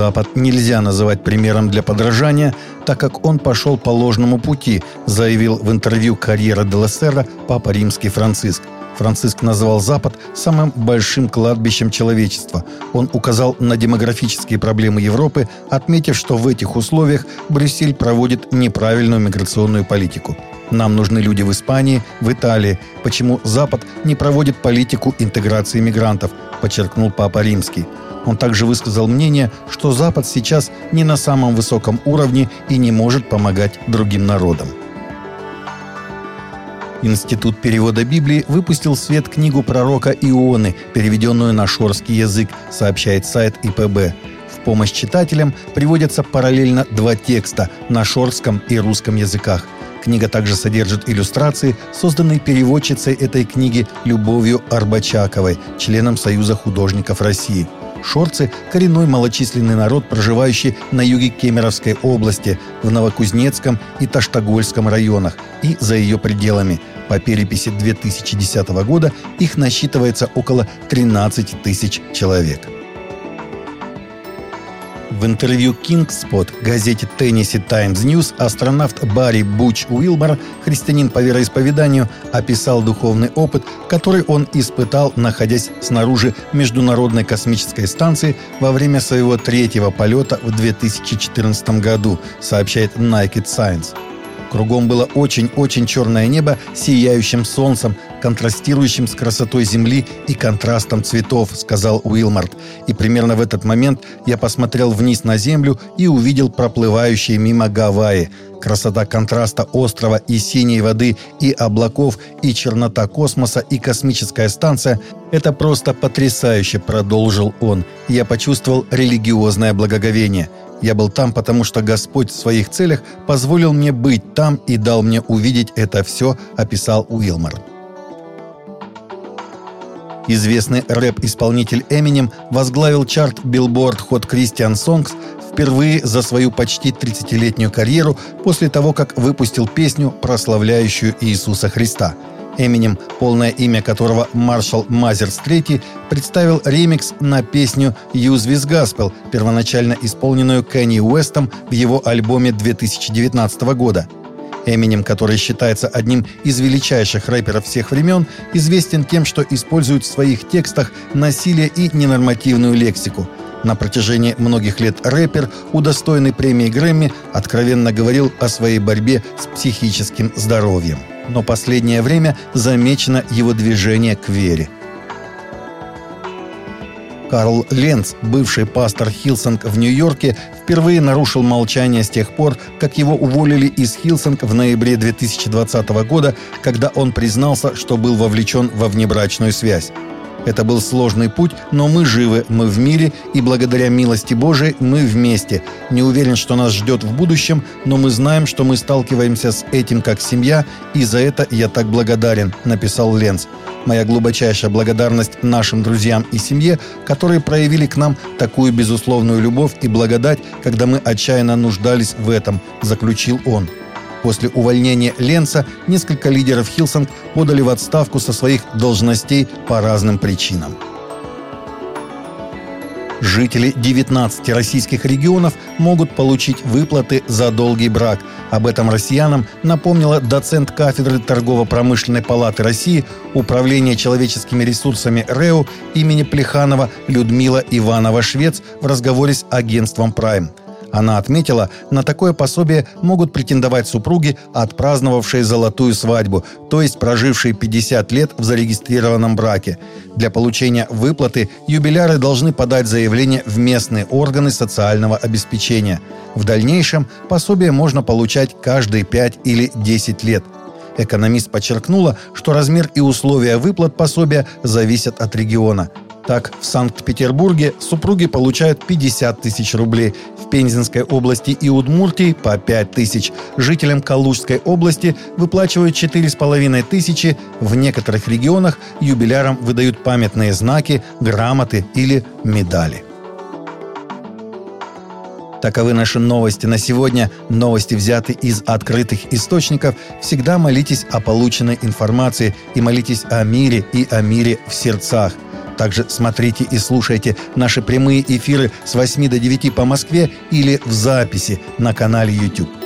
Запад нельзя называть примером для подражания, так как он пошел по ложному пути, заявил в интервью «Карьера де Лассера» Папа Римский Франциск. Франциск назвал Запад самым большим кладбищем человечества. Он указал на демографические проблемы Европы, отметив, что в этих условиях Брюссель проводит неправильную миграционную политику. Нам нужны люди в Испании, в Италии. Почему Запад не проводит политику интеграции мигрантов, подчеркнул Папа Римский. Он также высказал мнение, что Запад сейчас не на самом высоком уровне и не может помогать другим народам. Институт перевода Библии выпустил в свет книгу пророка Ионы, переведенную на шорский язык, сообщает сайт ИПБ. В помощь читателям приводятся параллельно два текста на шорском и русском языках. Книга также содержит иллюстрации, созданные переводчицей этой книги Любовью Арбачаковой, членом Союза художников России – Шорцы – коренной малочисленный народ, проживающий на юге Кемеровской области, в Новокузнецком и Таштагольском районах и за ее пределами. По переписи 2010 года их насчитывается около 13 тысяч человек. В интервью Kingspot газете Tennessee Times News астронавт Барри Буч Уилбор, христианин по вероисповеданию, описал духовный опыт, который он испытал, находясь снаружи Международной космической станции во время своего третьего полета в 2014 году, сообщает Naked Science. Кругом было очень-очень черное небо с сияющим солнцем, контрастирующим с красотой земли и контрастом цветов», — сказал Уилмарт. «И примерно в этот момент я посмотрел вниз на землю и увидел проплывающие мимо Гавайи. Красота контраста острова и синей воды, и облаков, и чернота космоса, и космическая станция — это просто потрясающе», — продолжил он. «Я почувствовал религиозное благоговение». Я был там, потому что Господь в своих целях позволил мне быть там и дал мне увидеть это все, описал Уилмар. Известный рэп-исполнитель Эминем возглавил чарт Billboard Hot Christian Songs впервые за свою почти 30-летнюю карьеру после того, как выпустил песню, прославляющую Иисуса Христа – Эминем, полное имя которого Маршал Мазерс III, представил ремикс на песню «Use This Gospel», первоначально исполненную Кенни Уэстом в его альбоме 2019 года. Эминем, который считается одним из величайших рэперов всех времен, известен тем, что использует в своих текстах насилие и ненормативную лексику – на протяжении многих лет рэпер, удостоенный премии Грэмми, откровенно говорил о своей борьбе с психическим здоровьем но последнее время замечено его движение к вере. Карл Ленц, бывший пастор Hillsong в Нью-Йорке, впервые нарушил молчание с тех пор, как его уволили из Hillsong в ноябре 2020 года, когда он признался, что был вовлечен во внебрачную связь. Это был сложный путь, но мы живы, мы в мире, и благодаря милости Божией мы вместе. Не уверен, что нас ждет в будущем, но мы знаем, что мы сталкиваемся с этим как семья, и за это я так благодарен», — написал Ленц. «Моя глубочайшая благодарность нашим друзьям и семье, которые проявили к нам такую безусловную любовь и благодать, когда мы отчаянно нуждались в этом», — заключил он. После увольнения Ленца несколько лидеров Hillsong подали в отставку со своих должностей по разным причинам. Жители 19 российских регионов могут получить выплаты за долгий брак. Об этом россиянам напомнила доцент кафедры Торгово-промышленной палаты России Управления человеческими ресурсами РЭУ имени Плеханова Людмила Иванова-Швец в разговоре с агентством «Прайм». Она отметила, на такое пособие могут претендовать супруги, отпраздновавшие золотую свадьбу, то есть прожившие 50 лет в зарегистрированном браке. Для получения выплаты юбиляры должны подать заявление в местные органы социального обеспечения. В дальнейшем пособие можно получать каждые 5 или 10 лет. Экономист подчеркнула, что размер и условия выплат пособия зависят от региона. Так, в Санкт-Петербурге супруги получают 50 тысяч рублей, в Пензенской области и Удмуртии по 5 тысяч. Жителям Калужской области выплачивают 4,5 тысячи. В некоторых регионах юбилярам выдают памятные знаки, грамоты или медали. Таковы наши новости на сегодня. Новости взяты из открытых источников. Всегда молитесь о полученной информации и молитесь о мире и о мире в сердцах – также смотрите и слушайте наши прямые эфиры с 8 до 9 по Москве или в записи на канале YouTube.